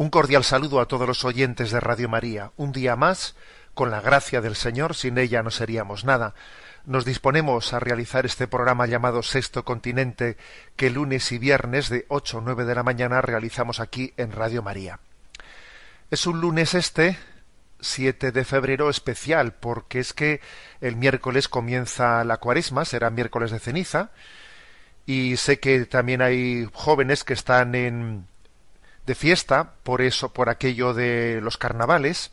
Un cordial saludo a todos los oyentes de Radio María. Un día más, con la gracia del Señor, sin ella no seríamos nada. Nos disponemos a realizar este programa llamado Sexto Continente, que lunes y viernes de 8 o 9 de la mañana realizamos aquí en Radio María. Es un lunes este, 7 de febrero, especial, porque es que el miércoles comienza la cuaresma, será miércoles de ceniza, y sé que también hay jóvenes que están en, de fiesta por eso, por aquello de los carnavales.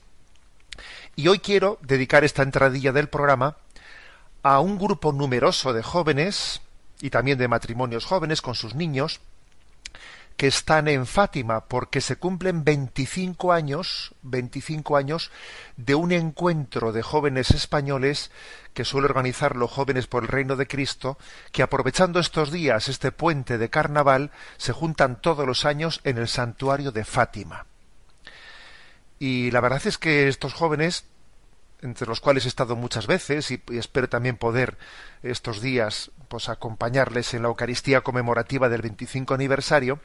Y hoy quiero dedicar esta entradilla del programa a un grupo numeroso de jóvenes y también de matrimonios jóvenes con sus niños que están en Fátima porque se cumplen 25 años, 25 años de un encuentro de jóvenes españoles que suele organizar los jóvenes por el reino de Cristo, que aprovechando estos días, este puente de carnaval, se juntan todos los años en el santuario de Fátima. Y la verdad es que estos jóvenes, entre los cuales he estado muchas veces y, espero también poder estos días pues acompañarles en la Eucaristía conmemorativa del 25 aniversario,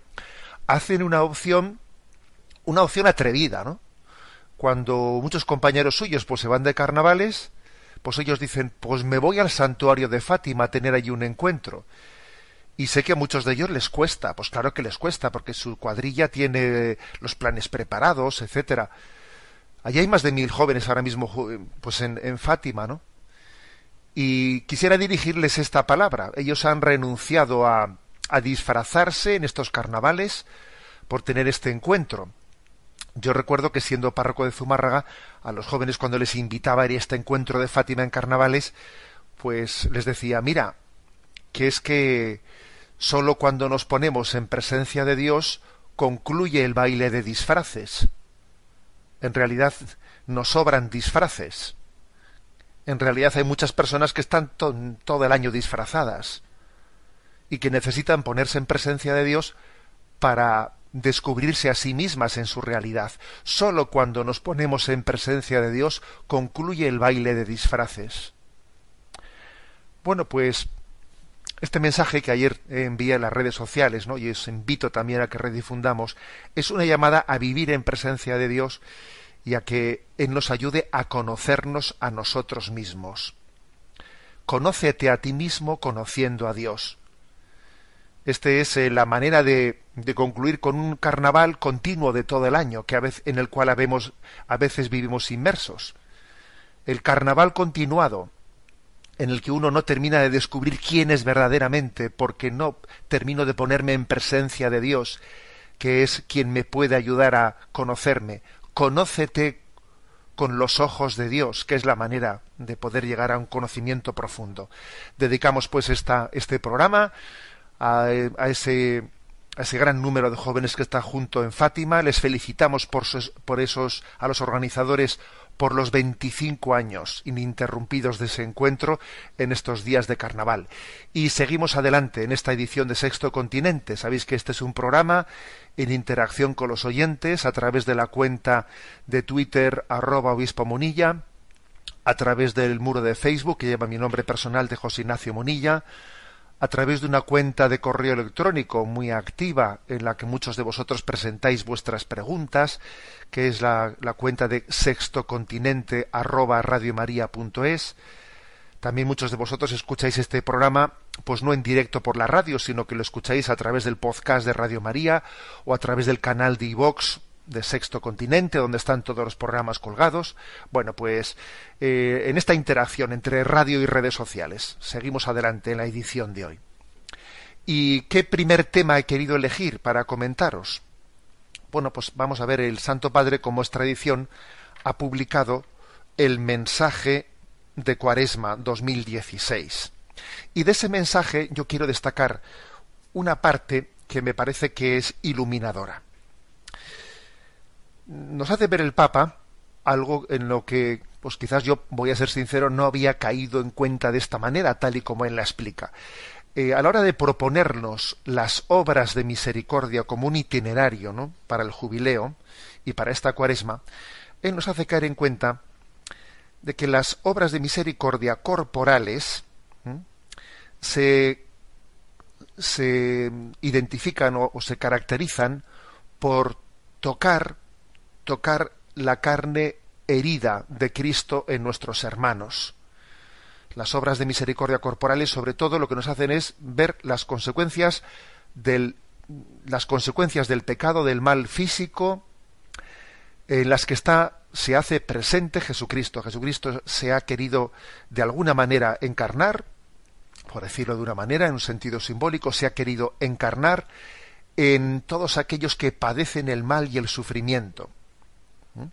hacen una opción una opción atrevida, ¿no? Cuando muchos compañeros suyos pues se van de carnavales, pues ellos dicen, pues me voy al santuario de Fátima a tener allí un encuentro. Y sé que a muchos de ellos les cuesta, pues claro que les cuesta, porque su cuadrilla tiene los planes preparados, etcétera. Allí hay más de mil jóvenes ahora mismo pues en, en Fátima, ¿no? Y quisiera dirigirles esta palabra. Ellos han renunciado a, a disfrazarse en estos carnavales por tener este encuentro. Yo recuerdo que siendo párroco de Zumárraga, a los jóvenes cuando les invitaba a ir a este encuentro de Fátima en carnavales, pues les decía, mira, que es que sólo cuando nos ponemos en presencia de Dios concluye el baile de disfraces. En realidad nos sobran disfraces. En realidad hay muchas personas que están to- todo el año disfrazadas y que necesitan ponerse en presencia de Dios para descubrirse a sí mismas en su realidad. Sólo cuando nos ponemos en presencia de Dios concluye el baile de disfraces. Bueno, pues este mensaje que ayer envié a las redes sociales, ¿no? y os invito también a que redifundamos, es una llamada a vivir en presencia de Dios y a que Él nos ayude a conocernos a nosotros mismos. Conócete a ti mismo conociendo a Dios. Este es eh, la manera de, de concluir con un carnaval continuo de todo el año, que a en el cual habemos- a veces vivimos inmersos. El carnaval continuado, en el que uno no termina de descubrir quién es verdaderamente, porque no termino de ponerme en presencia de Dios, que es quien me puede ayudar a conocerme. Conócete con los ojos de Dios, que es la manera de poder llegar a un conocimiento profundo. Dedicamos pues esta, este programa a, a ese a ese gran número de jóvenes que está junto en Fátima. Les felicitamos por, por esos, a los organizadores, por los 25 años ininterrumpidos de ese encuentro en estos días de carnaval. Y seguimos adelante en esta edición de Sexto Continente. Sabéis que este es un programa en interacción con los oyentes a través de la cuenta de Twitter arroba obispo Munilla, a través del muro de Facebook que lleva mi nombre personal de José Ignacio Munilla, a través de una cuenta de correo electrónico muy activa en la que muchos de vosotros presentáis vuestras preguntas, que es la, la cuenta de sextocontinente arroba radiomaria.es. También muchos de vosotros escucháis este programa, pues no en directo por la radio, sino que lo escucháis a través del podcast de Radio María o a través del canal de iVox de Sexto Continente, donde están todos los programas colgados. Bueno, pues eh, en esta interacción entre radio y redes sociales, seguimos adelante en la edición de hoy. ¿Y qué primer tema he querido elegir para comentaros? Bueno, pues vamos a ver, el Santo Padre, como es tradición, ha publicado el mensaje de Cuaresma 2016. Y de ese mensaje yo quiero destacar una parte que me parece que es iluminadora. Nos hace ver el Papa algo en lo que, pues quizás yo, voy a ser sincero, no había caído en cuenta de esta manera, tal y como él la explica. Eh, a la hora de proponernos las obras de misericordia como un itinerario ¿no? para el jubileo y para esta cuaresma, él nos hace caer en cuenta de que las obras de misericordia corporales se, se, identifican o, se caracterizan por tocar, tocar la carne herida de Cristo en nuestros hermanos. Las obras de misericordia corporales, sobre todo, lo que nos hacen es ver las consecuencias del, las consecuencias del pecado, del mal físico, en las que está se hace presente Jesucristo. Jesucristo se ha querido de alguna manera encarnar, por decirlo de una manera, en un sentido simbólico, se ha querido encarnar en todos aquellos que padecen el mal y el sufrimiento. ¿Mm?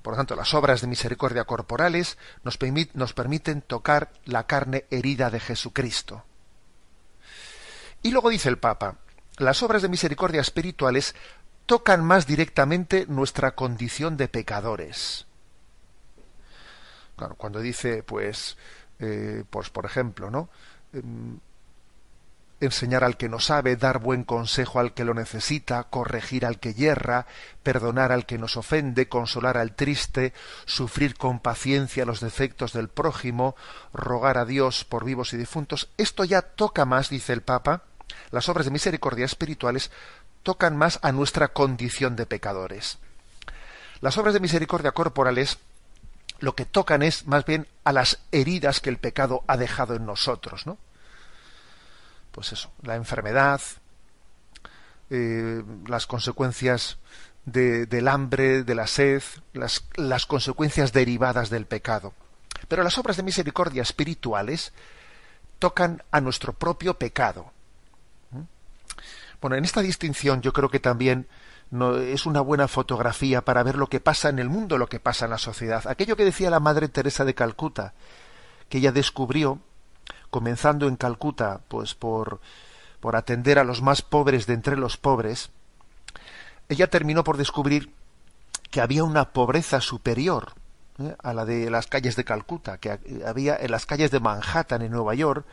Por lo tanto, las obras de misericordia corporales nos, permiten tocar la carne herida de Jesucristo. Y luego dice el Papa, las obras de misericordia espirituales tocan más directamente nuestra condición de pecadores. Cuando dice, pues, eh, pues por ejemplo, ¿no? Em, enseñar al que no sabe, dar buen consejo al que lo necesita, corregir al que yerra, perdonar al que nos ofende, consolar al triste, sufrir con paciencia los defectos del prójimo, rogar a Dios por vivos y difuntos. Esto ya toca más, dice el Papa, las obras de misericordia espirituales tocan más a nuestra condición de pecadores. Las obras de misericordia corporales lo que tocan es más bien a las heridas que el pecado ha dejado en nosotros, ¿no? Pues eso, la enfermedad, eh, las consecuencias del hambre, de la sed, las, las consecuencias derivadas del pecado. Pero las obras de misericordia espirituales tocan a nuestro propio pecado. Bueno, en esta distinción yo creo que también no, es una buena fotografía para ver lo que pasa en el mundo, lo que pasa en la sociedad. Aquello que decía la Madre Teresa de Calcuta, que ella descubrió, comenzando en Calcuta, pues por, por atender a los más pobres de entre los pobres, ella terminó por descubrir que había una pobreza superior ¿eh? a la de las calles de Calcuta, que había en las calles de Manhattan, en Nueva York,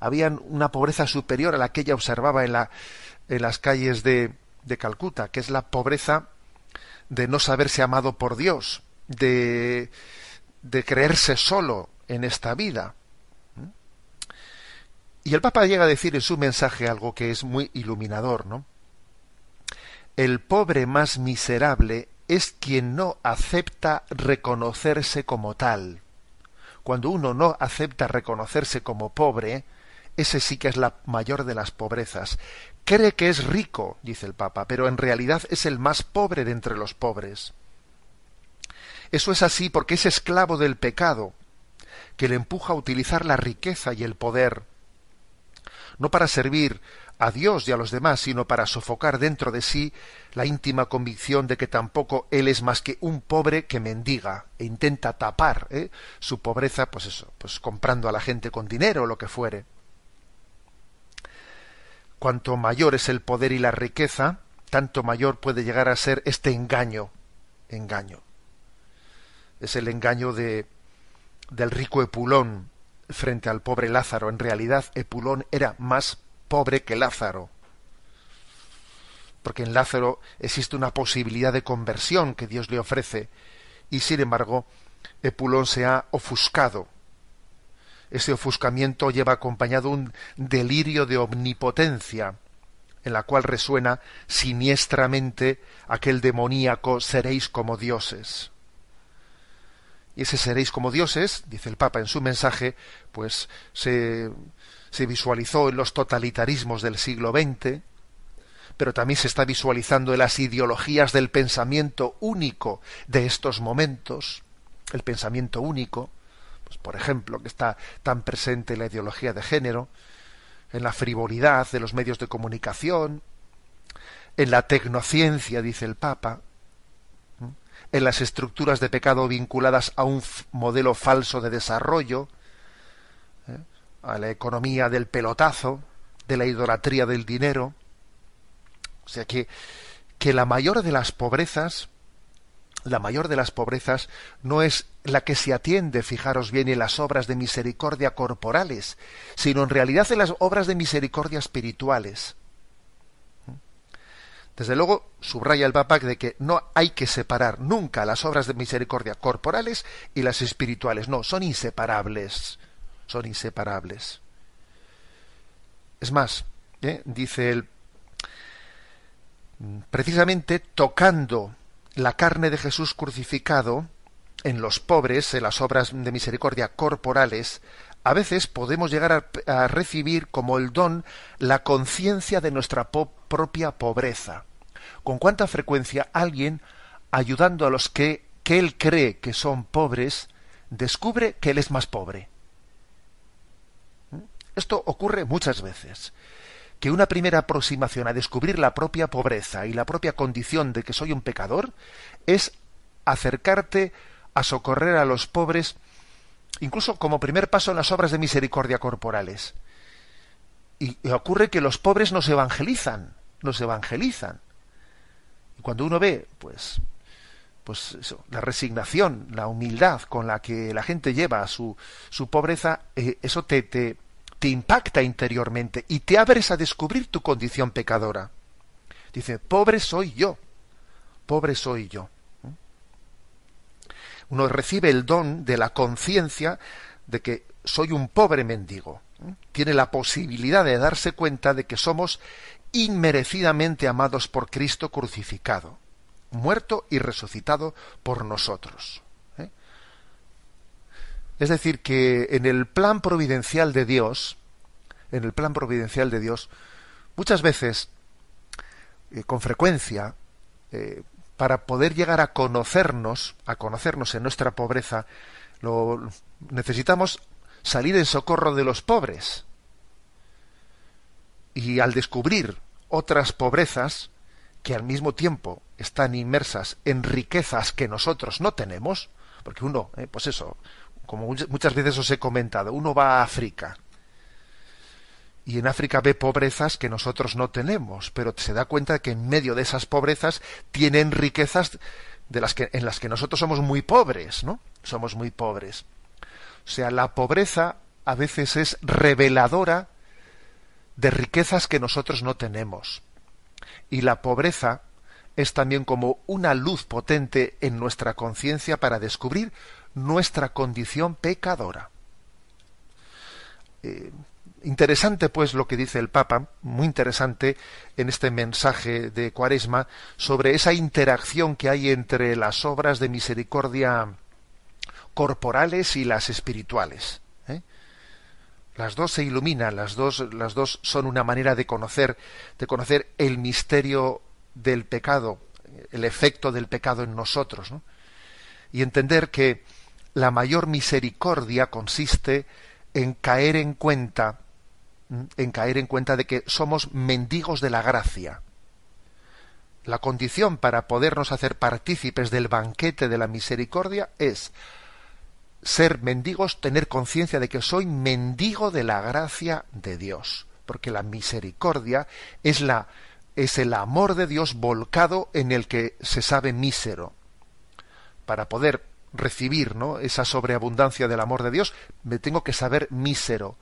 había una pobreza superior a la que ella observaba en la, en las calles de, de Calcuta, que es la pobreza de no saberse amado por Dios, de, de creerse solo en esta vida. Y el Papa llega a decir en su mensaje algo que es muy iluminador, ¿no? El pobre más miserable es quien no acepta reconocerse como tal. Cuando uno no acepta reconocerse como pobre, ese sí que es la mayor de las pobrezas cree que es rico, dice el Papa, pero en realidad es el más pobre de entre los pobres. Eso es así porque es esclavo del pecado, que le empuja a utilizar la riqueza y el poder, no para servir a Dios y a los demás, sino para sofocar dentro de sí la íntima convicción de que tampoco él es más que un pobre que mendiga e intenta tapar ¿eh? su pobreza, pues eso, pues comprando a la gente con dinero o lo que fuere. Cuanto mayor es el poder y la riqueza, tanto mayor puede llegar a ser este engaño. Engaño. Es el engaño de, del rico Epulón frente al pobre Lázaro. En realidad, Epulón era más pobre que Lázaro. Porque en Lázaro existe una posibilidad de conversión que Dios le ofrece. Y sin embargo, Epulón se ha ofuscado ese ofuscamiento lleva acompañado un delirio de omnipotencia, en la cual resuena siniestramente aquel demoníaco seréis como dioses. Y ese seréis como dioses, dice el Papa en su mensaje, pues se, se visualizó en los totalitarismos del siglo XX, pero también se está visualizando en las ideologías del pensamiento único de estos momentos, el pensamiento único, pues por ejemplo, que está tan presente en la ideología de género, en la frivolidad de los medios de comunicación, en la tecnociencia, dice el Papa, en las estructuras de pecado vinculadas a un modelo falso de desarrollo, ¿eh? a la economía del pelotazo, de la idolatría del dinero. O sea que, que la mayor de las pobrezas, la mayor de las pobrezas no es la que se atiende, fijaros bien, en las obras de misericordia corporales, sino en realidad en las obras de misericordia espirituales. Desde luego, subraya el Papa de que no hay que separar nunca las obras de misericordia corporales y las espirituales. No, son inseparables. Son inseparables. Es más, ¿eh? dice él, precisamente tocando la carne de Jesús crucificado en los pobres, en las obras de misericordia corporales, a veces podemos llegar a, recibir como el don la conciencia de nuestra propia pobreza con cuánta frecuencia alguien, ayudando a los que, que él cree que son pobres, descubre que él es más pobre. ¿Mm? Esto ocurre muchas veces. Que una primera aproximación a descubrir la propia pobreza y la propia condición de que soy un pecador es acercarte a socorrer a los pobres, incluso como primer paso en las obras de misericordia corporales. Y ocurre que los pobres nos evangelizan, nos evangelizan. Y cuando uno ve, pues, pues eso, la resignación, la humildad con la que la gente lleva su, su pobreza, eh, eso te, te, te impacta interiormente y te abres a descubrir tu condición pecadora. Dice, pobre soy yo, pobre soy yo. ¿Mm? Uno recibe el don de la conciencia de que soy un pobre mendigo. ¿Mm? Tiene la posibilidad de darse cuenta de que somos inmerecidamente amados por Cristo crucificado, muerto y resucitado por nosotros. Es decir, que en el plan providencial de Dios, en el plan providencial de Dios, muchas veces, eh, con frecuencia, eh, para poder llegar a conocernos, a conocernos en nuestra pobreza, lo, necesitamos salir en socorro de los pobres. Y al descubrir otras pobrezas que al mismo tiempo están inmersas en riquezas que nosotros no tenemos, porque uno, eh, pues eso, como muchas veces os he comentado, uno va a África y en África ve pobrezas que nosotros no tenemos, pero se da cuenta de que en medio de esas pobrezas tienen riquezas de las que, en las que nosotros somos muy pobres, ¿no? Somos muy pobres. O sea, la pobreza a veces es reveladora de riquezas que nosotros no tenemos. Y la pobreza es también como una luz potente en nuestra conciencia para descubrir nuestra condición pecadora. Eh, interesante pues lo que dice el Papa, muy interesante en este mensaje de Cuaresma sobre esa interacción que hay entre las obras de misericordia corporales y las espirituales. Las dos se iluminan, las dos, las dos son una manera de conocer, de conocer el misterio del pecado, el efecto del pecado en nosotros, y entender que la mayor misericordia consiste en caer en cuenta, en caer en cuenta de que somos mendigos de la gracia. La condición para podernos hacer partícipes del banquete de la misericordia es ser mendigos, tener conciencia de que soy mendigo de la gracia de Dios, porque la misericordia es la es el amor de Dios volcado en el que se sabe mísero. Para poder recibir ¿no? esa sobreabundancia del amor de Dios, me tengo que saber mísero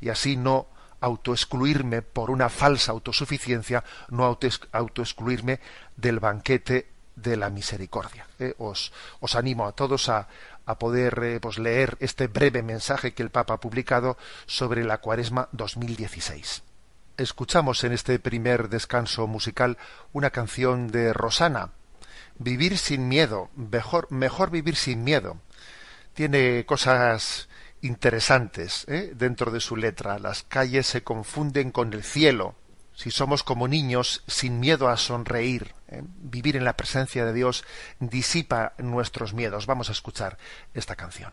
y así no autoexcluirme por una falsa autosuficiencia, no autoexcluirme del banquete de la misericordia. ¿eh? Os, os animo a todos a, a poder eh, pues, leer este breve mensaje que el Papa ha publicado sobre la Cuaresma 2016. Escuchamos en este primer descanso musical una canción de Rosana, Vivir sin miedo, mejor, vivir sin miedo. Tiene cosas interesantes ¿eh? dentro de su letra. Las calles se confunden con el cielo. si somos como niños sin miedo a sonreír, ¿eh? vivir en la presencia de Dios disipa nuestros miedos. Vamos a escuchar esta canción.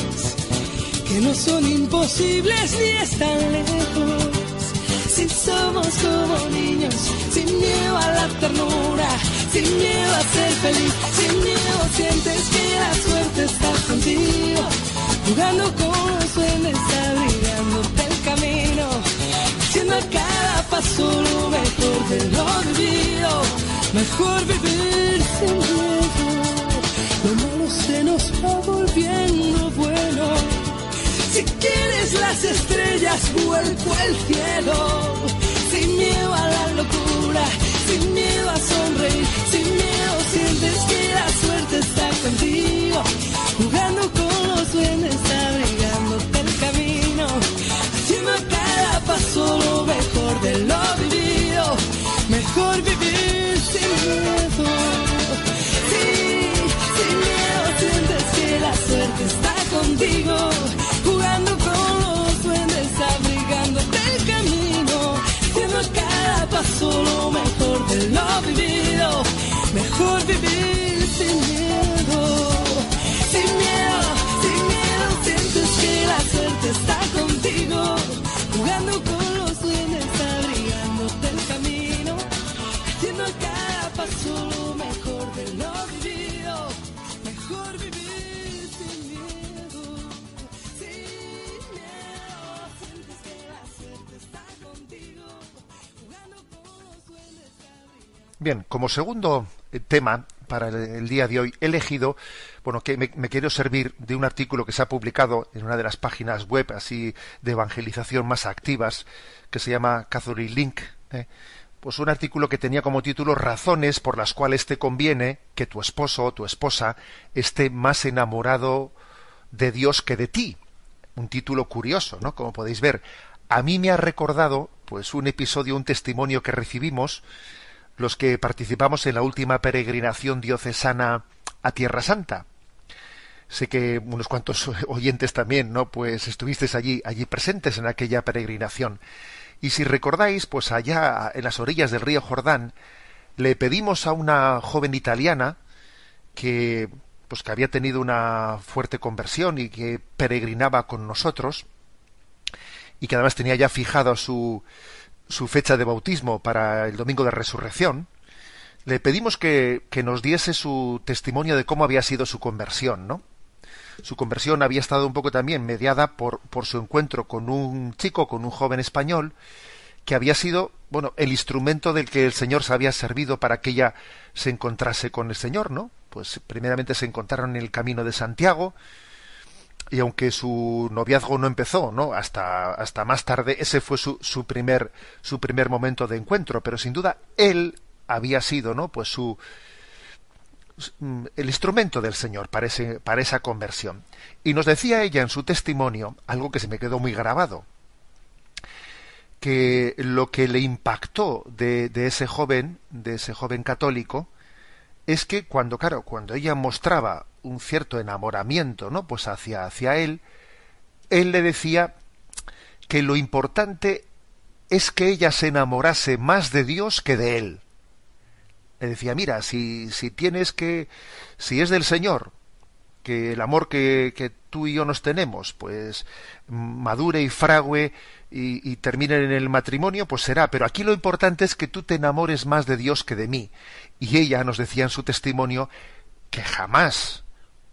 que no son imposibles ni están lejos. Si somos como niños, sin miedo a la ternura sin miedo a ser feliz, sin miedo sientes que la suerte está contigo, jugando con los duendes, abrigándote el camino, haciendo a cada paso lo mejor de lo vivido, mejor vivir sin miedo, lo malo se nos va volviendo bueno. Si quieres las estrellas, vuelco el cielo, sin miedo a la locura sin miedo a sonreír, sin Bien, como segundo eh, tema para el, día de hoy he elegido, bueno, que me, quiero servir de un artículo que se ha publicado en una de las páginas web así de evangelización más activas, que se llama Catholic Link. ¿eh? Pues un artículo que tenía como título Razones por las cuales te conviene que tu esposo o tu esposa esté más enamorado de Dios que de ti. Un título curioso, ¿no? Como podéis ver. A mí me ha recordado, pues, un episodio, un testimonio que recibimos los que participamos en la última peregrinación diocesana a Tierra Santa. Sé que unos cuantos oyentes también, ¿no? Pues estuvisteis allí, allí presentes en aquella peregrinación. Y si recordáis, pues allá en las orillas del río Jordán, le pedimos a una joven italiana que pues que había tenido una fuerte conversión y que peregrinaba con nosotros y que además tenía ya fijado su su fecha de bautismo para el domingo de resurrección, le pedimos que, que, nos diese su testimonio de cómo había sido su conversión, ¿no? Su conversión había estado un poco también mediada por, por su encuentro con un chico, con un joven español, que había sido, bueno, el instrumento del que el Señor se había servido para que ella se encontrase con el Señor, ¿no? Pues primeramente se encontraron en el camino de Santiago, y aunque su noviazgo no empezó, ¿no? Hasta, hasta más tarde, ese fue su, su primer, su primer momento de encuentro, pero sin duda él había sido, ¿no? Pues su, mm, el instrumento del Señor para, para esa conversión. Y nos decía ella en su testimonio algo que se me quedó muy grabado, que lo que le impactó de, de ese joven, de ese joven católico, es que cuando, claro, cuando ella mostraba un cierto enamoramiento, ¿no? Pues hacia, hacia él, él le decía que lo importante es que ella se enamorase más de Dios que de él. Le decía, mira, si, si tienes que, si es del Señor, que el amor que, que tú y yo nos tenemos, pues madure y frague y, y, termine en el matrimonio, pues será. Pero aquí lo importante es que tú te enamores más de Dios que de mí. Y ella nos decía en su testimonio que jamás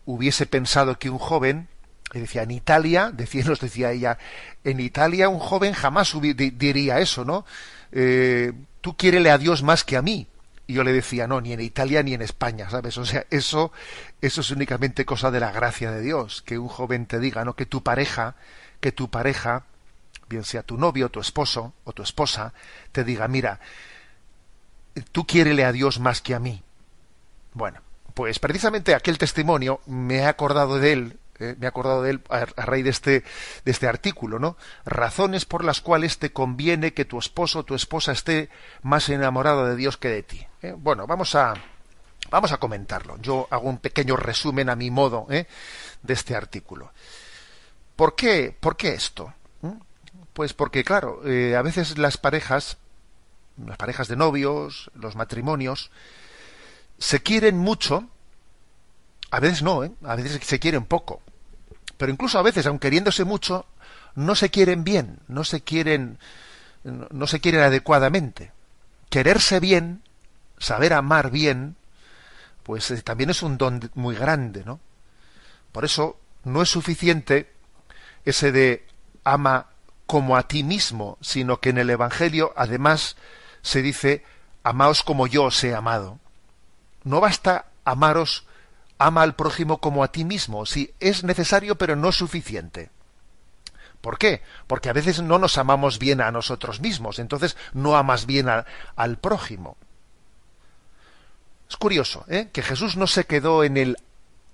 hubiese pensado que un joven, decía, en Italia, decía, nos decía ella, en Italia un joven jamás diría eso, ¿no? Eh, tú quiérele a Dios más que a mí. Y yo le decía, no, ni en Italia ni en España, ¿sabes? O sea, eso, eso es únicamente cosa de la gracia de Dios, que un joven te diga, ¿no? Que tu pareja, que tu pareja, bien sea tu novio, tu esposo o tu esposa, te diga, mira, tú quiérele a Dios más que a mí. Bueno, pues precisamente aquel testimonio me he acordado de él, eh, me he acordado de él a, raíz de este, de este artículo, ¿no? Razones por las cuales te conviene que tu esposo o tu esposa esté más enamorado de Dios que de ti. ¿eh? Bueno, vamos a, vamos a comentarlo. Yo hago un pequeño resumen a mi modo ¿eh? de este artículo. ¿Por qué, ¿Por qué esto? ¿Mm? Pues porque, claro, a veces las parejas, las parejas de novios, los matrimonios, se quieren mucho, a veces no, ¿eh? a veces se quieren poco, pero incluso a veces, aun queriéndose mucho, no se quieren bien, no se quieren, no se quieren adecuadamente. Quererse bien, saber amar bien, pues eh, también es un don muy grande, ¿no? Por eso no es suficiente ese de ama como a ti mismo, sino que en el Evangelio además se dice amaos como yo os he amado no basta amaros, ama al prójimo como a ti mismo. Sí, es necesario, pero no suficiente. ¿Por qué? Porque a veces no nos amamos bien a nosotros mismos, entonces no amas bien al prójimo. Es curioso, ¿eh? que Jesús no se quedó en el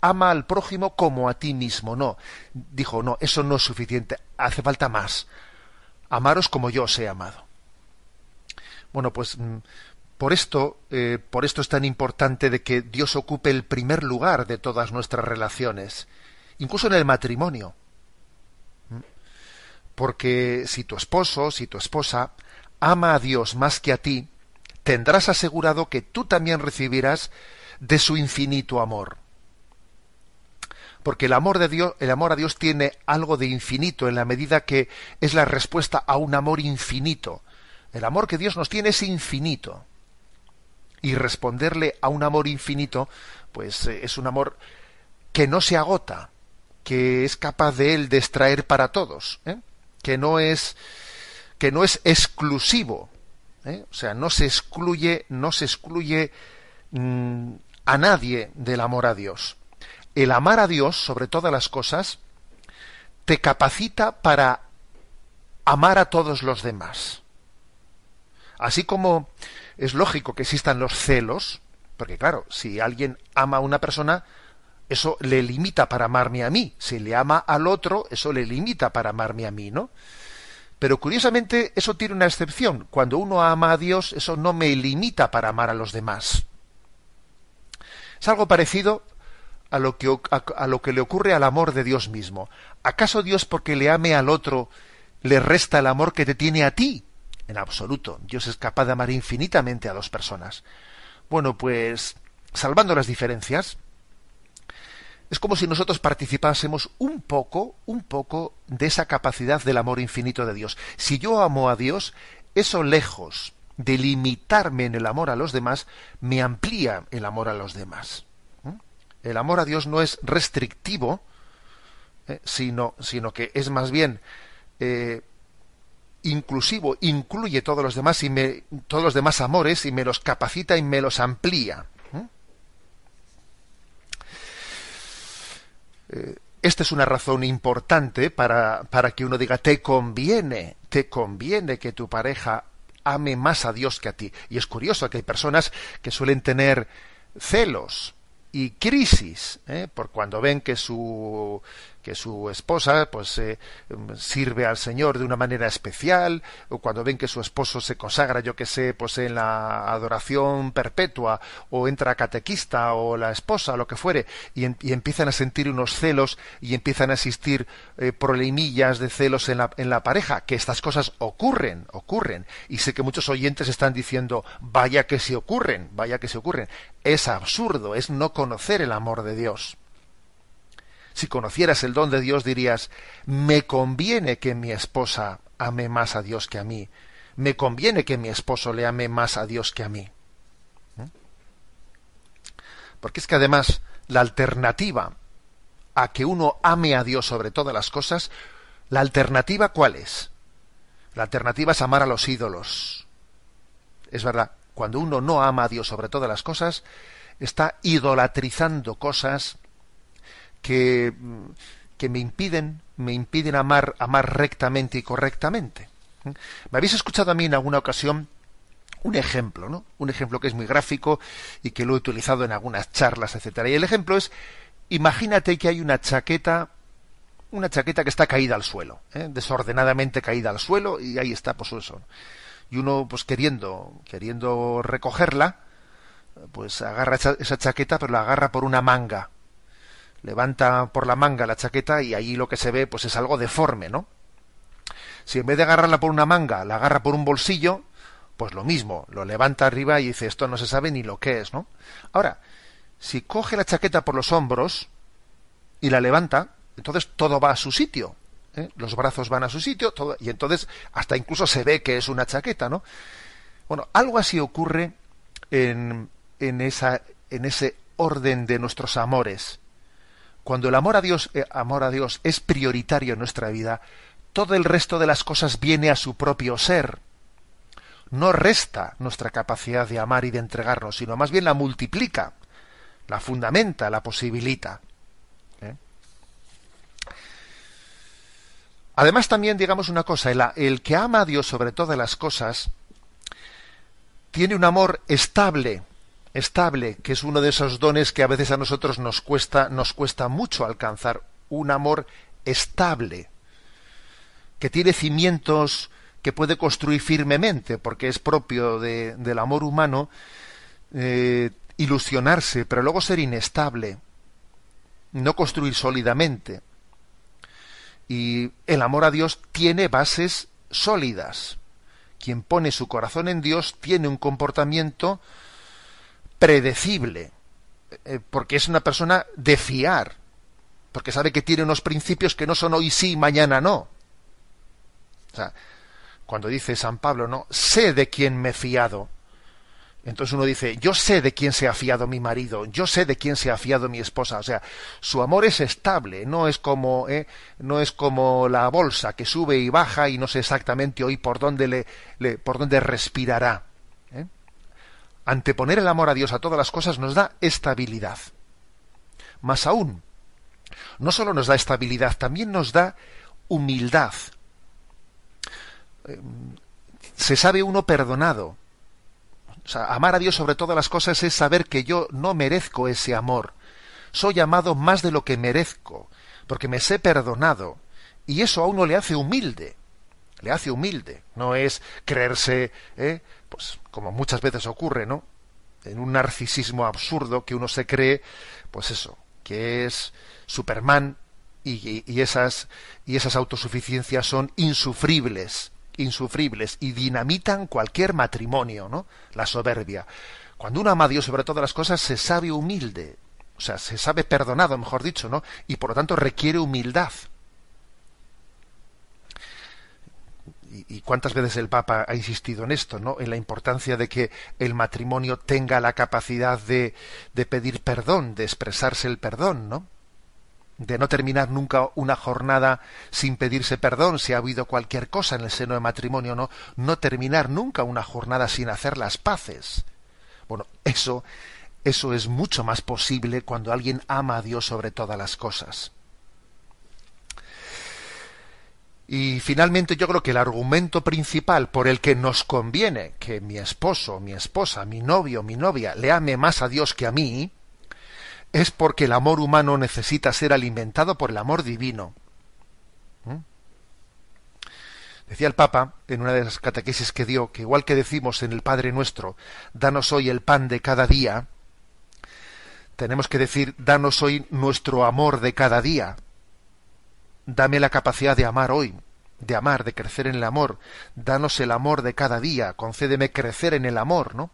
ama al prójimo como a ti mismo, no. Dijo, no, eso no es suficiente, hace falta más. Amaros como yo os he amado. Bueno, pues mm, por esto, eh, por esto es tan importante de que Dios ocupe el primer lugar de todas nuestras relaciones, incluso en el matrimonio. ¿Mm? Porque si tu esposo, si tu esposa ama a Dios más que a ti, tendrás asegurado que tú también recibirás de su infinito amor. Porque el amor de Dios, el amor a Dios tiene algo de infinito en la medida que es la respuesta a un amor infinito. El amor que Dios nos tiene es infinito y responderle a un amor infinito, pues eh, es un amor que no se agota, que es capaz de él de extraer para todos, ¿eh? que no es que no es exclusivo, ¿eh? o sea, no se excluye, no se excluye mm, a nadie del amor a Dios. El amar a Dios sobre todas las cosas te capacita para amar a todos los demás. Así como es lógico que existan los celos, porque claro, si alguien ama a una persona, eso le limita para amarme a mí. Si le ama al otro, eso le limita para amarme a mí, ¿no? Pero curiosamente eso tiene una excepción. Cuando uno ama a Dios, eso no me limita para amar a los demás. Es algo parecido a lo que, a lo que le ocurre al amor de Dios mismo. ¿Acaso Dios porque le ame al otro le resta el amor que te tiene a ti? En absoluto. Dios es capaz de amar infinitamente a dos personas. Bueno, pues, salvando las diferencias, es como si nosotros participásemos un poco, un poco de esa capacidad del amor infinito de Dios. Si yo amo a Dios, eso lejos de limitarme en el amor a los demás, me amplía el amor a los demás. ¿Mm? El amor a Dios no es restrictivo, ¿eh? sino, sino que es más bien eh, inclusivo, incluye todos los demás y me, todos los demás amores y me los capacita y me los amplía. Eh, esta es una razón importante para, para que uno diga te conviene, te conviene que tu pareja ame más a Dios que a ti. Y es curioso que hay personas que suelen tener celos y crisis, ¿eh? por cuando ven que su que su esposa pues eh, sirve al Señor de una manera especial o cuando ven que su esposo se consagra yo que sé pues en la adoración perpetua o entra catequista o la esposa lo que fuere y, empiezan a sentir unos celos y empiezan a existir eh, problemillas de celos en la, en la pareja que estas cosas ocurren ocurren. Y sé que muchos oyentes están diciendo vaya que se ocurren vaya que se ocurren es absurdo es no conocer el amor de Dios si conocieras el don de Dios dirías, me conviene que mi esposa ame más a Dios que a mí, me conviene que mi esposo le ame más a Dios que a mí. ¿Mm? Porque es que además la alternativa a que uno ame a Dios sobre todas las cosas, la alternativa cuál es? La alternativa es amar a los ídolos. Es verdad, cuando uno no ama a Dios sobre todas las cosas, está idolatrizando cosas que, que me impiden, me impiden amar, amar rectamente y correctamente. ¿Mm? Me habéis escuchado a mí en alguna ocasión un ejemplo, ¿no? Un ejemplo que es muy gráfico y que lo he utilizado en algunas charlas, etcétera. Y el ejemplo es, imagínate que hay una chaqueta, una chaqueta que está caída al suelo, ¿eh? desordenadamente caída al suelo y ahí está, pues eso. Y uno, pues queriendo, queriendo recogerla, pues agarra esa chaqueta, pero la agarra por una manga levanta por la manga la chaqueta y ahí lo que se ve pues es algo deforme, ¿no? Si en vez de agarrarla por una manga la agarra por un bolsillo, pues lo mismo, lo levanta arriba y dice esto no se sabe ni lo que es, ¿no? Ahora, si coge la chaqueta por los hombros y la levanta, entonces todo va a su sitio, ¿eh? los brazos van a su sitio, todo, y entonces hasta incluso se ve que es una chaqueta, ¿no? Bueno, algo así ocurre en, en, esa, en ese orden de nuestros amores. Cuando el amor a Dios, eh, amor a Dios es prioritario en nuestra vida, todo el resto de las cosas viene a su propio ser. No resta nuestra capacidad de amar y de entregarnos, sino más bien la multiplica, la fundamenta, la posibilita. ¿eh? Además también digamos una cosa, el, el que ama a Dios sobre todas las cosas tiene un amor estable, estable, que es uno de esos dones que a veces a nosotros nos cuesta, nos cuesta mucho alcanzar, un amor estable, que tiene cimientos que puede construir firmemente, porque es propio de, del amor humano eh, ilusionarse, pero luego ser inestable, no construir sólidamente. Y el amor a Dios tiene bases sólidas. Quien pone su corazón en Dios tiene un comportamiento predecible, eh, porque es una persona de fiar, porque sabe que tiene unos principios que no son hoy sí, mañana no. O sea, cuando dice San Pablo, no, sé de quién me he fiado. Entonces uno dice, yo sé de quién se ha fiado mi marido, yo sé de quién se ha fiado mi esposa. O sea, su amor es estable, no es como, eh, no es como la bolsa que sube y baja y no sé exactamente hoy por dónde le, le por dónde respirará anteponer el amor a Dios a todas las cosas nos da estabilidad. Más aún, no solo nos da estabilidad, también nos da humildad. Eh, se sabe uno perdonado. O sea, amar a Dios sobre todas las cosas es saber que yo no merezco ese amor. Soy amado más de lo que merezco, porque me sé perdonado. Y eso a uno le hace humilde. Le hace humilde. No es creerse eh, pues como muchas veces ocurre, ¿no? En un narcisismo absurdo que uno se cree, pues eso, que es Superman y, esas y esas autosuficiencias son insufribles, insufribles y dinamitan cualquier matrimonio, ¿no? La soberbia. Cuando uno ama a Dios sobre todas las cosas se sabe humilde, o sea, se sabe perdonado, mejor dicho, ¿no? Y por lo tanto requiere humildad. Y, cuántas veces el Papa ha insistido en esto, ¿no? En la importancia de que el matrimonio tenga la capacidad de, de pedir perdón, de expresarse el perdón, ¿no? de no terminar nunca una jornada sin pedirse perdón si ha habido cualquier cosa en el seno de matrimonio, no, no terminar nunca una jornada sin hacer las paces. Bueno, eso, eso es mucho más posible cuando alguien ama a Dios sobre todas las cosas. Y finalmente yo creo que el argumento principal por el que nos conviene que mi esposo, mi esposa, mi novio, mi novia le ame más a Dios que a mí, es porque el amor humano necesita ser alimentado por el amor divino. ¿Mm? Decía el Papa en una de las catequesis que dio que igual que decimos en el Padre nuestro, danos hoy el pan de cada día, tenemos que decir, danos hoy nuestro amor de cada día. Dame la capacidad de amar hoy, de amar, de crecer en el amor. Danos el amor de cada día, concédeme crecer en el amor, ¿no?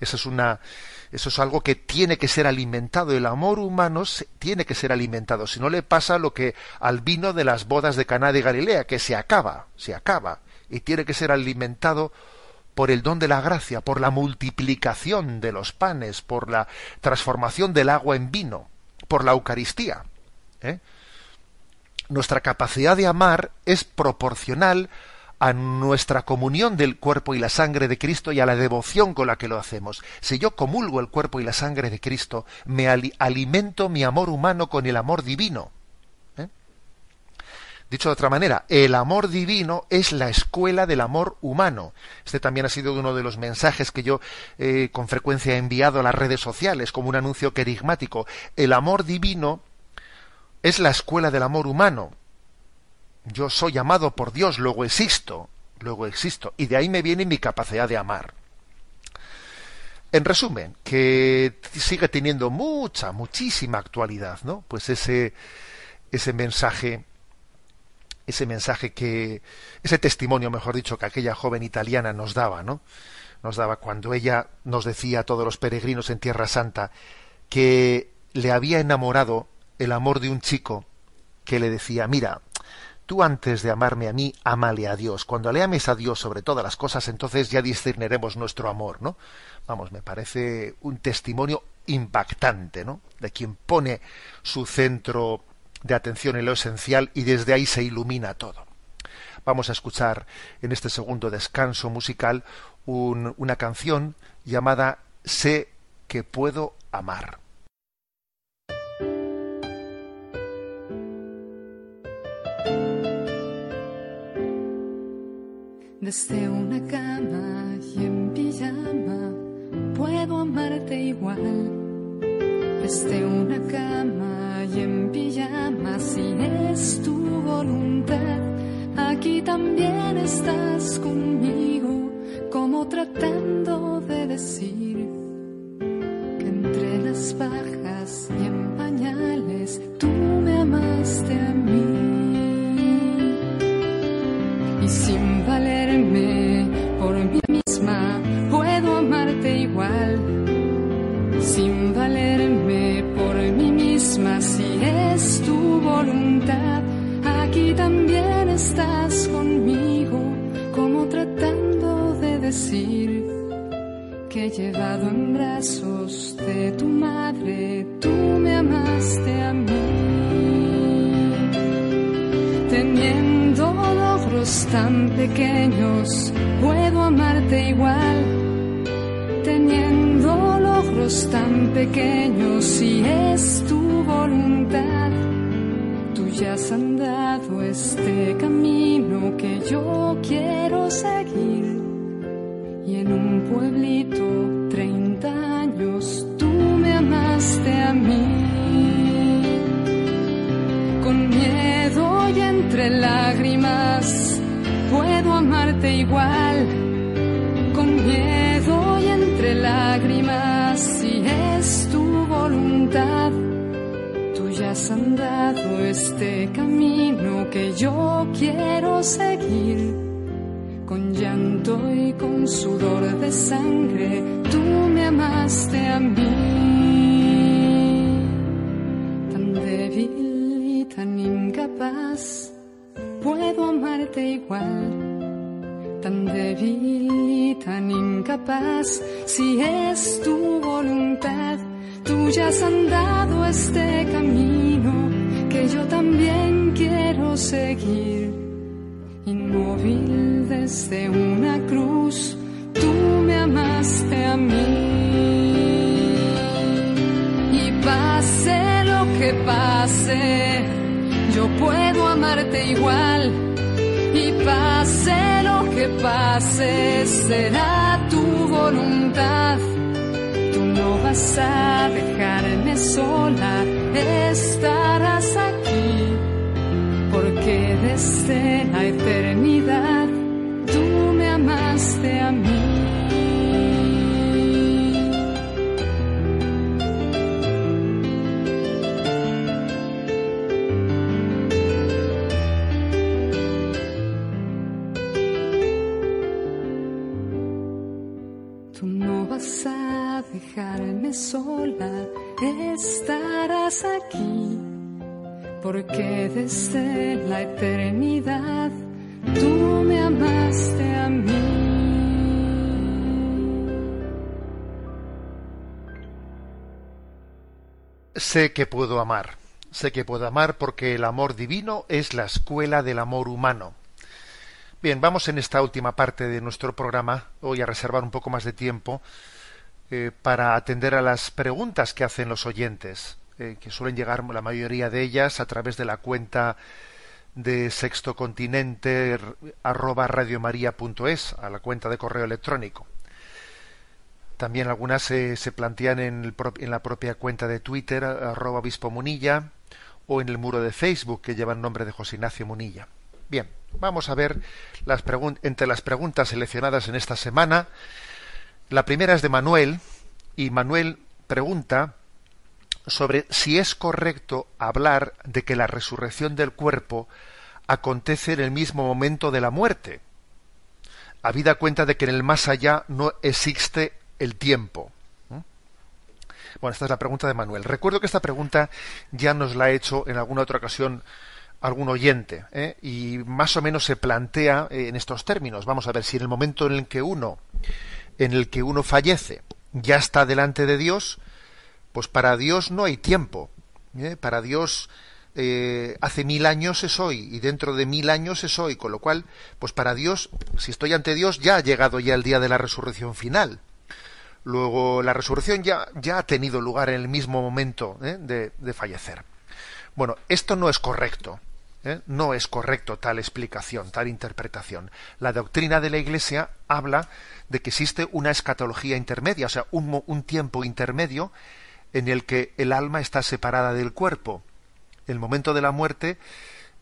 Eso es una eso es algo que tiene que ser alimentado. El amor humano tiene que ser alimentado. Si no le pasa lo que al vino de las bodas de Caná de Galilea, que se acaba, se acaba y tiene que ser alimentado por el don de la gracia, por la multiplicación de los panes, por la transformación del agua en vino, por la Eucaristía. ¿eh? Nuestra capacidad de amar es proporcional a nuestra comunión del cuerpo y la sangre de Cristo y a la devoción con la que lo hacemos. Si yo comulgo el cuerpo y la sangre de Cristo, me alimento mi amor humano con el amor divino. ¿eh? Dicho de otra manera, el amor divino es la escuela del amor humano. Este también ha sido uno de los mensajes que yo eh, con frecuencia he enviado a las redes sociales como un anuncio querigmático. El amor divino es la escuela del amor humano. Yo soy amado por Dios, luego existo, luego existo, y de ahí me viene mi capacidad de amar. En resumen, que sigue teniendo mucha, muchísima actualidad, ¿no? Pues ese, ese mensaje, ese mensaje que, ese testimonio, mejor dicho, que aquella joven italiana nos daba, ¿no? Nos daba cuando ella nos decía a todos los peregrinos en Tierra Santa que le había enamorado el amor de un chico que le decía, mira, tú antes de amarme a mí, amale a Dios. Cuando le ames a Dios sobre todas las cosas, entonces ya discerniremos nuestro amor, ¿no? Vamos, me parece un testimonio impactante, ¿no? De quien pone su centro de atención en lo esencial y desde ahí se ilumina todo. Vamos a escuchar en este segundo descanso musical una canción llamada Sé que puedo amar. Desde una cama y en pijama puedo amarte igual. Desde una cama y en pijama si es tu voluntad. Aquí también estás conmigo, como tratando de decir que entre las bajas y en pañales tú me amaste a mí. Y sin voluntad, aquí también estás conmigo, como tratando de decir que llevado en brazos de tu madre, tú me amaste a mí. Teniendo logros tan pequeños, puedo amarte igual. Teniendo logros tan pequeños, si es tu voluntad, ya has andado este camino que yo quiero seguir. Y en un pueblito, 30 años, tú me amaste a mí. Con miedo y entre lágrimas, puedo amarte igual. Con miedo y entre lágrimas, has andado este camino que yo quiero seguir con llanto y con sudor de sangre, tú me amaste a mí. Tan débil y tan incapaz, puedo amarte igual. Tan débil y tan incapaz, si es tu voluntad, tú ya has andado este camino que yo también quiero seguir inmóvil desde una cruz, tú me amaste a mí. Y pase lo que pase, yo puedo amarte igual. Y pase lo que pase, será tu voluntad. No vas a dejarme sola, estarás aquí, porque desde la eternidad tú me amaste a mí. Sola estarás aquí, porque desde la eternidad tú me amaste a mí. Sé que puedo amar, sé que puedo amar porque el amor divino es la escuela del amor humano. Bien, vamos en esta última parte de nuestro programa, hoy a reservar un poco más de tiempo eh, para atender a las preguntas que hacen los oyentes, eh, que suelen llegar la mayoría de ellas a través de la cuenta de Sexto Continente arroba a la cuenta de correo electrónico. También algunas se plantean en, la propia cuenta de Twitter, arroba obispo Munilla, o en el muro de Facebook que lleva el nombre de José Ignacio Munilla. Bien, vamos a ver entre las preguntas seleccionadas en esta semana la primera es de Manuel y Manuel pregunta sobre si es correcto hablar de que la resurrección del cuerpo acontece en el mismo momento de la muerte, habida cuenta de que en el más allá no existe el tiempo. ¿Mm? Bueno, esta es la pregunta de Manuel. Recuerdo que esta pregunta ya nos la ha hecho en alguna otra ocasión algún oyente ¿eh? y más o menos se plantea en estos términos. Vamos a ver si en el momento en el que uno en el que uno fallece ya está delante de Dios, pues para Dios no hay tiempo. ¿eh? Para Dios eh, hace mil años es hoy y dentro de mil años es hoy, con lo cual, pues para Dios, si estoy ante Dios, ya ha llegado ya el día de la resurrección final. Luego, la resurrección ya, ya ha tenido lugar en el mismo momento ¿eh? de, de, fallecer. Bueno, esto no es correcto. No es correcto tal explicación, tal interpretación. La doctrina de la Iglesia habla de que existe una escatología intermedia, o sea, un, tiempo intermedio en el que el alma está separada del cuerpo. El momento de la muerte,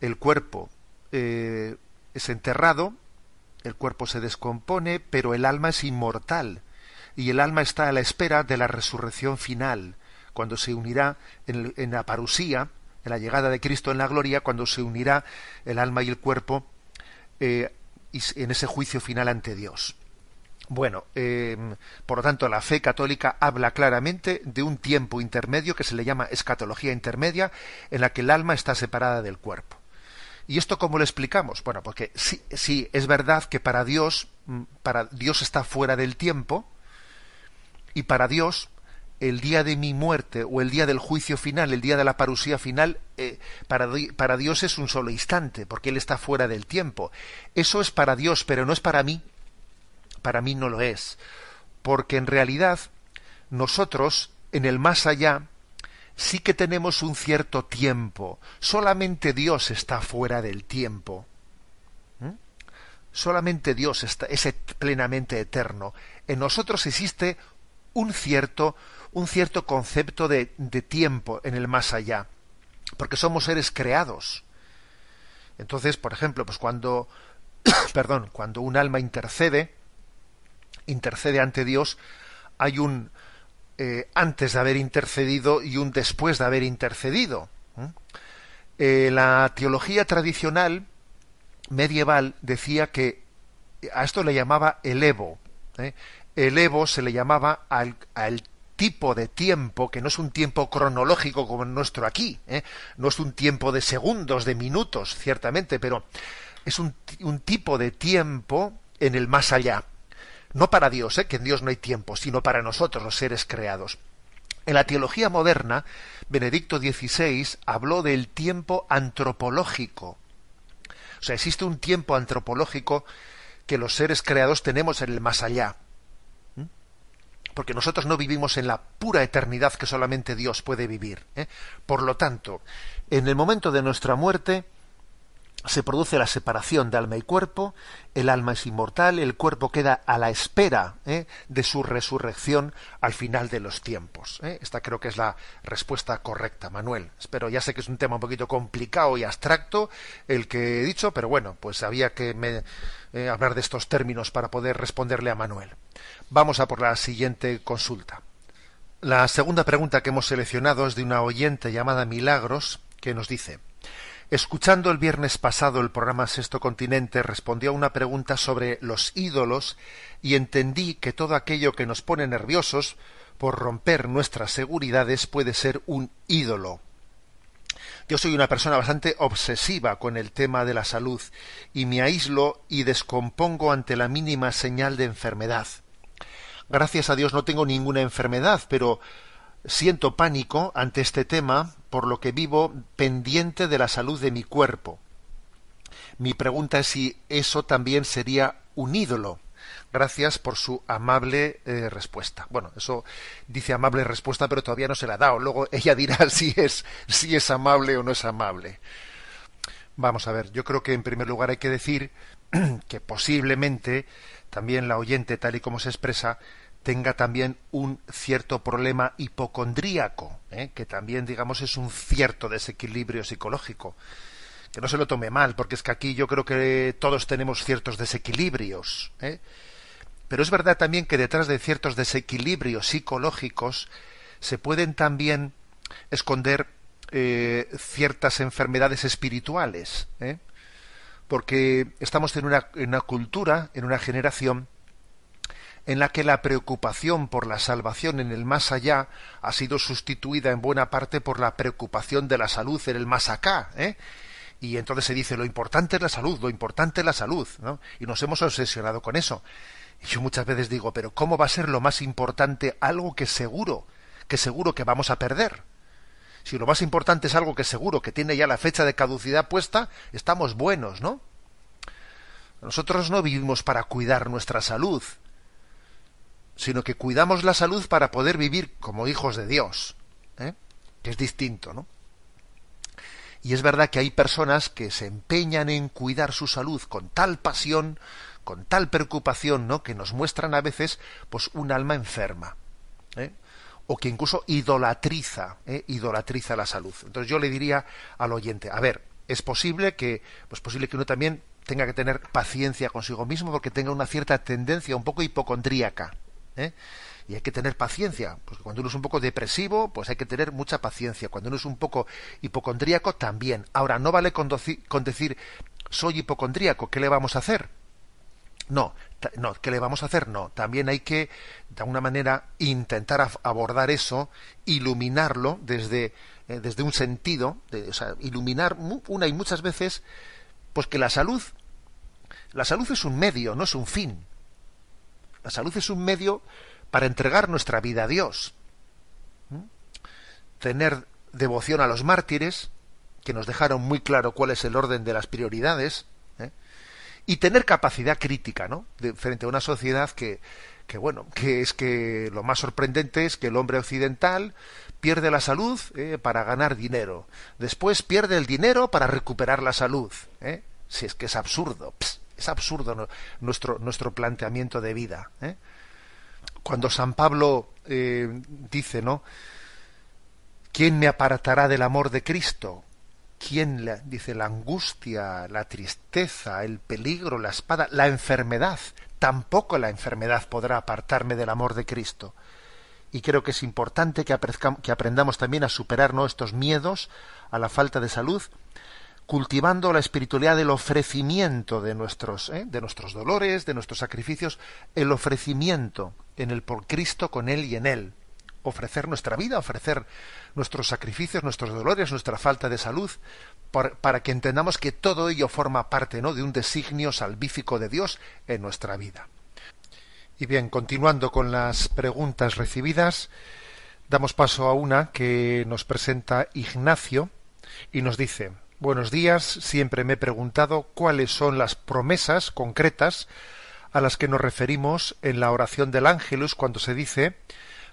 el cuerpo eh, es enterrado, el cuerpo se descompone, pero el alma es inmortal y el alma está a la espera de la resurrección final, cuando se unirá en, la parusía, la llegada de Cristo en la gloria, cuando se unirá el alma y el cuerpo eh, en ese juicio final ante Dios. Bueno, em, por lo tanto, la fe católica habla claramente de un tiempo intermedio que se le llama escatología intermedia, en la que el alma está separada del cuerpo. ¿Y esto cómo lo explicamos? Bueno, porque sí, sí, es verdad que para Dios, mm, para Dios está fuera del tiempo, y para Dios, el día de mi muerte o el día del juicio final, el día de la parusía final, eh, para, para Dios es un solo instante, porque Él está fuera del tiempo. Eso es para Dios, pero no es para mí para mí no lo es, porque en realidad nosotros, en el más allá, sí que tenemos un cierto tiempo. Solamente Dios está fuera del tiempo. ¿Mm? Solamente Dios está, es plenamente eterno. En nosotros existe un cierto, un cierto concepto de, tiempo en el más allá, porque somos seres creados. Entonces, por ejemplo, pues cuando, perdón, cuando un alma intercede, intercede ante Dios, hay un eh, antes de haber intercedido y un después de haber intercedido. Eh, la teología tradicional medieval decía que a esto le llamaba el Evo. ¿eh? El Evo se le llamaba al, al, tipo de tiempo, que no es un tiempo cronológico como el nuestro aquí, no es un tiempo de segundos, de minutos, ciertamente, pero es un, un tipo de tiempo en el más allá no para Dios, ¿eh? que en Dios no hay tiempo, sino para nosotros, los seres creados. En la teología moderna, Benedicto XVI habló del tiempo antropológico. O sea, existe un tiempo antropológico que los seres creados tenemos en el más allá. Porque nosotros no vivimos en la pura eternidad que solamente Dios puede vivir. ¿eh? Por lo tanto, en el momento de nuestra muerte, se produce la separación de alma y cuerpo, el alma es inmortal, el cuerpo queda a la espera ¿eh? de su resurrección al final de los tiempos. ¿eh? Esta creo que es la respuesta correcta, Manuel. Espero, ya sé que es un tema un poquito complicado y abstracto el que he dicho, pero bueno, pues había que eh, hablar de estos términos para poder responderle a Manuel. Vamos a por la siguiente consulta. La segunda pregunta que hemos seleccionado es de una oyente llamada Milagros, que nos dice Escuchando el viernes pasado el programa Sexto Continente, respondió a una pregunta sobre los ídolos y entendí que todo aquello que nos pone nerviosos por romper nuestras seguridades puede ser un ídolo. Yo soy una persona bastante obsesiva con el tema de la salud y me aíslo y descompongo ante la mínima señal de enfermedad. Gracias a Dios no tengo ninguna enfermedad, pero Siento pánico ante este tema, por lo que vivo pendiente de la salud de mi cuerpo. Mi pregunta es si eso también sería un ídolo. Gracias por su amable eh, respuesta. Bueno, eso dice amable respuesta, pero todavía no se la ha dado. Luego ella dirá si es, si es amable o no es amable. Vamos a ver, yo creo que en primer lugar hay que decir que posiblemente también la oyente, tal y como se expresa, tenga también un cierto problema hipocondríaco, ¿eh? que también, digamos, es un cierto desequilibrio psicológico. Que no se lo tome mal, porque es que aquí yo creo que todos tenemos ciertos desequilibrios. ¿eh? Pero es verdad también que detrás de ciertos desequilibrios psicológicos se pueden también esconder eh, ciertas enfermedades espirituales. Porque estamos en una, en una cultura, en una generación, en la que la preocupación por la salvación en el más allá ha sido sustituida en buena parte por la preocupación de la salud en el más acá, ¿eh? Y entonces se dice lo importante es la salud, lo importante es la salud, ¿no? Y nos hemos obsesionado con eso. Y yo muchas veces digo, pero ¿cómo va a ser lo más importante algo que seguro, que seguro que vamos a perder? Si lo más importante es algo que seguro que tiene ya la fecha de caducidad puesta, estamos buenos, ¿no? Nosotros no vivimos para cuidar nuestra salud, sino que cuidamos la salud para poder vivir como hijos de Dios, ¿eh? que es distinto, ¿no? Y es verdad que hay personas que se empeñan en cuidar su salud con tal pasión, con tal preocupación, ¿no? que nos muestran a veces pues un alma enferma. ¿eh? o que incluso idolatriza, ¿eh? idolatriza la salud. Entonces yo le diría al oyente, a ver, es posible que, pues posible que uno también tenga que tener paciencia consigo mismo porque tenga una cierta tendencia un poco hipocondríaca. ¿Eh? Y hay que tener paciencia, porque cuando uno es un poco depresivo, pues hay que tener mucha paciencia. Cuando uno es un poco hipocondríaco, también. Ahora, no vale con, decir soy hipocondríaco, ¿qué le vamos a hacer? No, no, ¿qué le vamos a hacer? No, también hay que, de alguna manera, intentar abordar eso, iluminarlo desde, eh, desde un sentido, de, o sea, iluminar una y muchas veces, pues que la salud, la salud es un medio, no es un fin. La salud es un medio para entregar nuestra vida a Dios. ¿Mm? Tener devoción a los mártires, que nos dejaron muy claro cuál es el orden de las prioridades, ¿eh? y tener capacidad crítica, ¿no? Frente a una sociedad que, que, bueno, que es que lo más sorprendente es que el hombre occidental pierde la salud ¿eh? para ganar dinero, después pierde el dinero para recuperar la salud, ¿eh? si es que es absurdo. Es absurdo nuestro, nuestro planteamiento de vida. ¿eh? Cuando San Pablo eh, dice, ¿no? ¿Quién me apartará del amor de Cristo? ¿Quién le, dice la angustia, la tristeza, el peligro, la espada, la enfermedad? Tampoco la enfermedad podrá apartarme del amor de Cristo. Y creo que es importante que, aprendamos también a superar nuestros miedos a la falta de salud cultivando la espiritualidad del ofrecimiento de nuestros, ¿eh? de nuestros dolores, de nuestros sacrificios, el ofrecimiento en el por Cristo, con Él y en Él. Ofrecer nuestra vida, ofrecer nuestros sacrificios, nuestros dolores, nuestra falta de salud, para que entendamos que todo ello forma parte ¿no? de un designio salvífico de Dios en nuestra vida. Y bien, continuando con las preguntas recibidas, damos paso a una que nos presenta Ignacio y nos dice Buenos días. Siempre me he preguntado cuáles son las promesas concretas a las que nos referimos en la oración del ángelus cuando se dice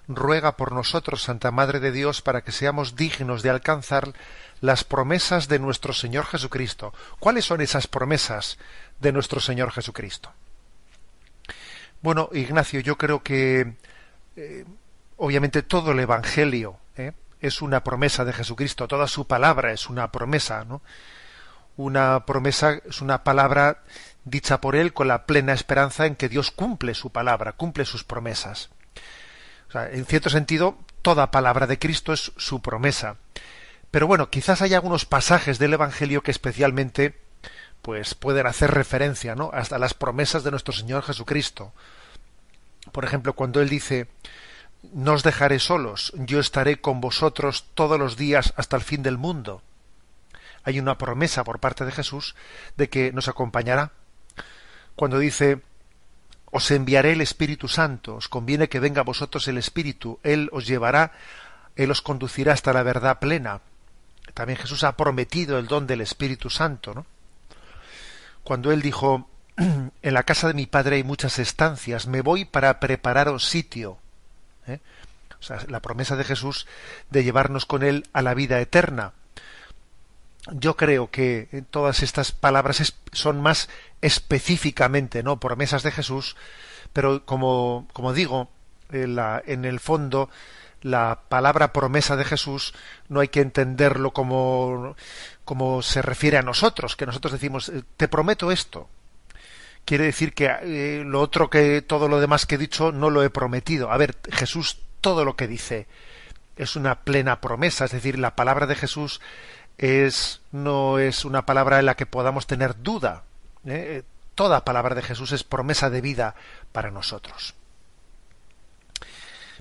ruega por nosotros, Santa Madre de Dios, para que seamos dignos de alcanzar las promesas de nuestro Señor Jesucristo. ¿Cuáles son esas promesas de nuestro Señor Jesucristo? Bueno, Ignacio, yo creo que eh, obviamente todo el Evangelio ¿eh? Es una promesa de Jesucristo, toda su palabra es una promesa, ¿no? Una promesa es una palabra dicha por él con la plena esperanza en que Dios cumple su palabra, cumple sus promesas. O sea, en cierto sentido, toda palabra de Cristo es su promesa. Pero bueno, quizás haya algunos pasajes del Evangelio que especialmente pues pueden hacer referencia, ¿no? hasta las promesas de nuestro Señor Jesucristo. Por ejemplo, cuando él dice no os dejaré solos, yo estaré con vosotros todos los días hasta el fin del mundo. Hay una promesa por parte de Jesús de que nos acompañará. Cuando dice os enviaré el Espíritu Santo, os conviene que venga a vosotros el Espíritu, Él os llevará, Él os conducirá hasta la verdad plena. También Jesús ha prometido el don del Espíritu Santo, ¿no? Cuando Él dijo, en la casa de mi Padre hay muchas estancias, me voy para prepararos sitio. ¿Eh? O sea, la promesa de Jesús de llevarnos con Él a la vida eterna. Yo creo que todas estas palabras son más específicamente, ¿no? Promesas de Jesús, pero como, como digo, en, en el fondo, la palabra promesa de Jesús no hay que entenderlo como, como se refiere a nosotros, que nosotros decimos, eh, te prometo esto. Quiere decir que eh, lo otro que todo lo demás que he dicho no lo he prometido. A ver, Jesús todo lo que dice es una plena promesa, es decir, la palabra de Jesús es no es una palabra en la que podamos tener duda. ¿eh? Toda palabra de Jesús es promesa de vida para nosotros.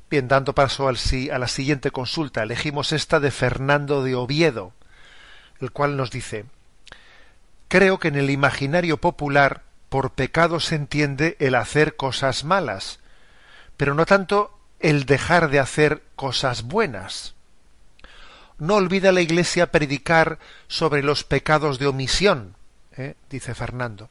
Bien, dando paso al, a la siguiente consulta, elegimos esta de Fernando de Oviedo, el cual nos dice, creo que en el imaginario popular por pecado se entiende el hacer cosas malas, pero no tanto el dejar de hacer cosas buenas no olvida la Iglesia predicar sobre los pecados de omisión, ¿eh? dice Fernando.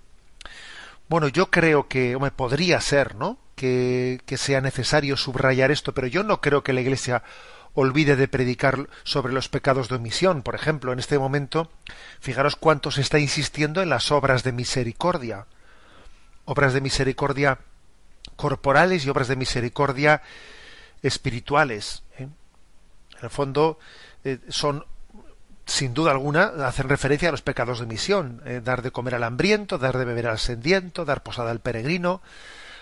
Bueno, yo creo que hombre, podría ser, ¿no? Que, que sea necesario subrayar esto, pero yo no creo que la Iglesia olvide de predicar sobre los pecados de omisión. Por ejemplo, en este momento, fijaros cuánto se está insistiendo en las obras de misericordia. Obras de misericordia corporales y obras de misericordia espirituales. ¿eh? En el fondo, eh, son sin duda alguna hacen referencia a los pecados de misión, eh, dar de comer al hambriento, dar de beber al sediento, dar posada al peregrino,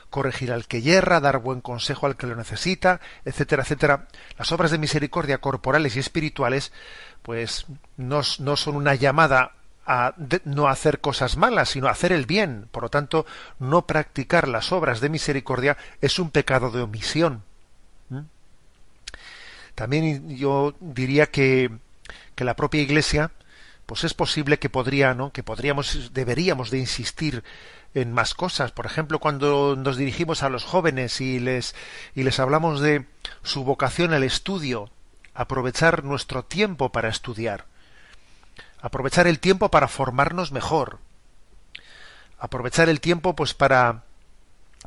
corregir al que yerra, dar buen consejo al que lo necesita, etcétera, etcétera. Las obras de misericordia corporales y espirituales, pues no, no son una llamada a no hacer cosas malas, sino hacer el bien. Por lo tanto, no practicar las obras de misericordia es un pecado de omisión. También yo diría que, que la propia Iglesia, pues es posible que podría, ¿no? que podríamos, deberíamos de insistir en más cosas. Por ejemplo, cuando nos dirigimos a los jóvenes y les, y les hablamos de su vocación al estudio, aprovechar nuestro tiempo para estudiar, aprovechar el tiempo para formarnos mejor, aprovechar el tiempo pues para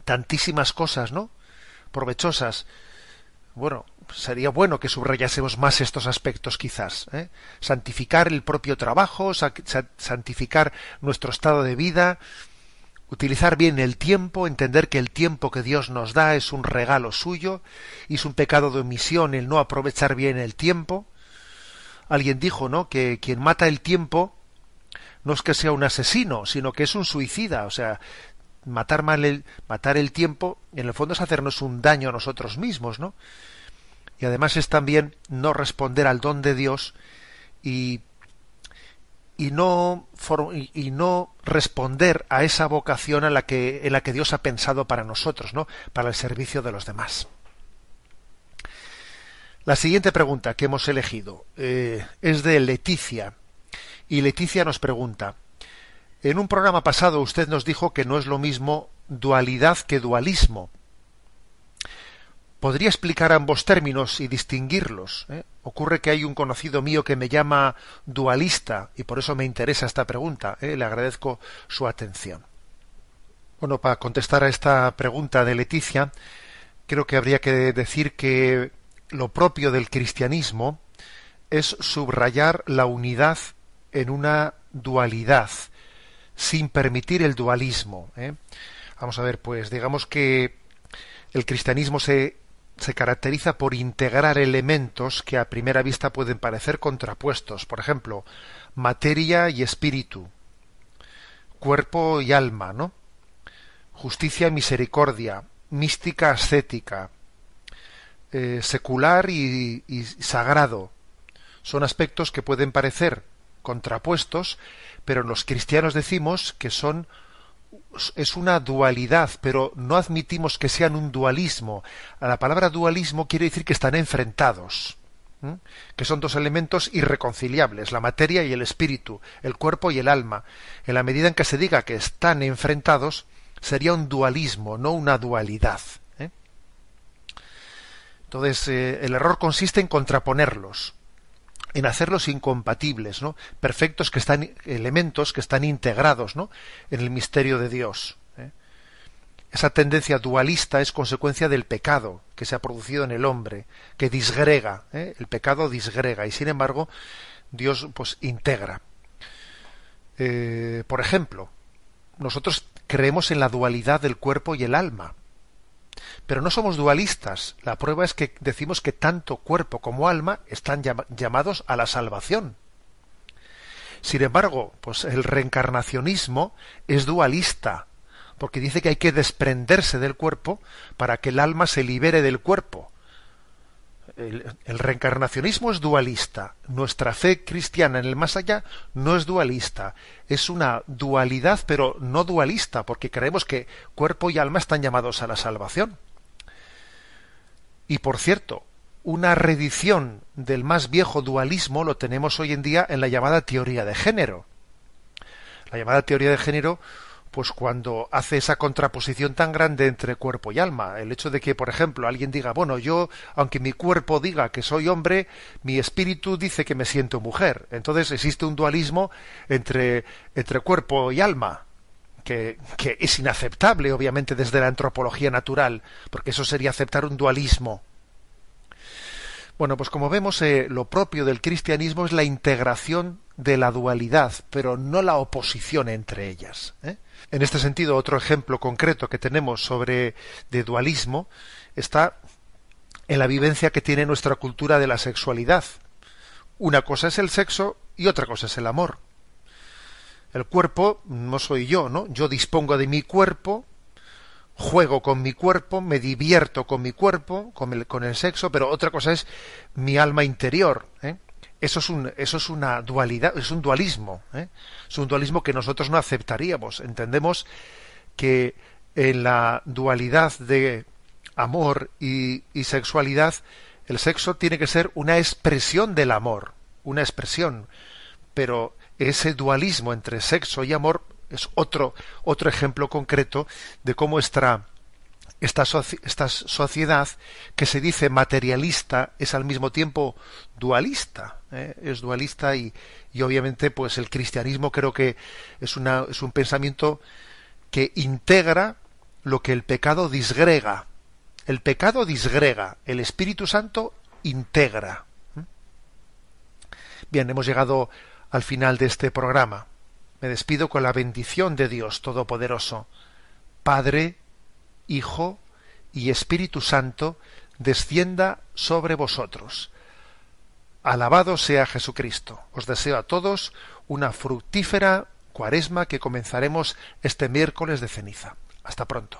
tantísimas cosas, ¿no? provechosas. Bueno, sería bueno que subrayásemos más estos aspectos quizás. ¿eh? Santificar el propio trabajo, santificar nuestro estado de vida, utilizar bien el tiempo, entender que el tiempo que Dios nos da es un regalo suyo y es un pecado de omisión el no aprovechar bien el tiempo. Alguien dijo, ¿no?, que quien mata el tiempo no es que sea un asesino, sino que es un suicida, o sea, matar mal el matar el tiempo en el fondo es hacernos un daño a nosotros mismos, ¿no? y además es también no responder al don de Dios y, y no, y no responder a esa vocación en la, que, en la que Dios ha pensado para nosotros, ¿no? para el servicio de los demás. La siguiente pregunta que hemos elegido eh, es de Leticia. Y Leticia nos pregunta, en un programa pasado usted nos dijo que no es lo mismo dualidad que dualismo. Podría explicar ambos términos y distinguirlos. ¿eh? Ocurre que hay un conocido mío que me llama dualista y por eso me interesa esta pregunta. ¿eh? Le agradezco su atención. Bueno, para contestar a esta pregunta de Leticia, creo que habría que decir que lo propio del cristianismo es subrayar la unidad en una dualidad, sin permitir el dualismo. ¿eh? Vamos a ver, pues digamos que el cristianismo se, se caracteriza por integrar elementos que a primera vista pueden parecer contrapuestos. Por ejemplo, materia y espíritu, cuerpo y alma, ¿no? Justicia y misericordia, mística ascética, eh, secular y, sagrado. Son aspectos que pueden parecer contrapuestos, pero los cristianos decimos que son es una dualidad, pero no admitimos que sean un dualismo. La palabra dualismo quiere decir que están enfrentados, que son dos elementos irreconciliables, la materia y el espíritu, el cuerpo y el alma. En la medida en que se diga que están enfrentados, sería un dualismo, no una dualidad. ¿Eh? Entonces, eh, el error consiste en contraponerlos, en hacerlos incompatibles, ¿no? Perfectos que están, elementos que están integrados, ¿no? En el misterio de Dios. ¿eh? Esa tendencia dualista es consecuencia del pecado que se ha producido en el hombre, que disgrega, el pecado disgrega, y sin embargo, Dios pues integra. por ejemplo, nosotros creemos en la dualidad del cuerpo y el alma. Pero no somos dualistas. La prueba es que decimos que tanto cuerpo como alma están llamados a la salvación. Sin embargo, pues el reencarnacionismo es dualista, porque dice que hay que desprenderse del cuerpo para que el alma se libere del cuerpo el, reencarnacionismo es dualista. Nuestra fe cristiana en el más allá no es dualista. Es una dualidad, pero no dualista, porque creemos que cuerpo y alma están llamados a la salvación. Y por cierto, una redición del más viejo dualismo lo tenemos hoy en día en la llamada teoría de género. La llamada teoría de género pues cuando hace esa contraposición tan grande entre cuerpo y alma. El hecho de que, por ejemplo, alguien diga, bueno, yo, aunque mi cuerpo diga que soy hombre, mi espíritu dice que me siento mujer. Entonces existe un dualismo entre, entre cuerpo y alma. Que, que es inaceptable, obviamente, desde la antropología natural, porque eso sería aceptar un dualismo. Bueno, pues como vemos, eh, lo propio del cristianismo es la integración de la dualidad, pero no la oposición entre ellas. ¿eh? En este sentido, otro ejemplo concreto que tenemos sobre de dualismo está en la vivencia que tiene nuestra cultura de la sexualidad. Una cosa es el sexo y otra cosa es el amor. El cuerpo no soy yo, ¿no? Yo dispongo de mi cuerpo, juego con mi cuerpo, me divierto con mi cuerpo, con el, con el sexo, pero otra cosa es mi alma interior. ¿eh? Eso es, un, eso es una dualidad, es un dualismo, ¿eh? es un dualismo que nosotros no aceptaríamos. Entendemos que en la dualidad de amor y, y sexualidad, el sexo tiene que ser una expresión del amor, una expresión, pero ese dualismo entre sexo y amor es otro, otro ejemplo concreto de cómo está esta, esta, sociedad que se dice materialista es al mismo tiempo dualista, ¿eh? es dualista y, y, obviamente pues el cristianismo creo que es, una, es un pensamiento que integra lo que el pecado disgrega. El pecado disgrega, el Espíritu Santo integra. Bien, hemos llegado al final de este programa. Me despido con la bendición de Dios Todopoderoso, Padre, Hijo y Espíritu Santo, descienda sobre vosotros. Alabado sea Jesucristo. Os deseo a todos una fructífera cuaresma que comenzaremos este miércoles de ceniza. Hasta pronto.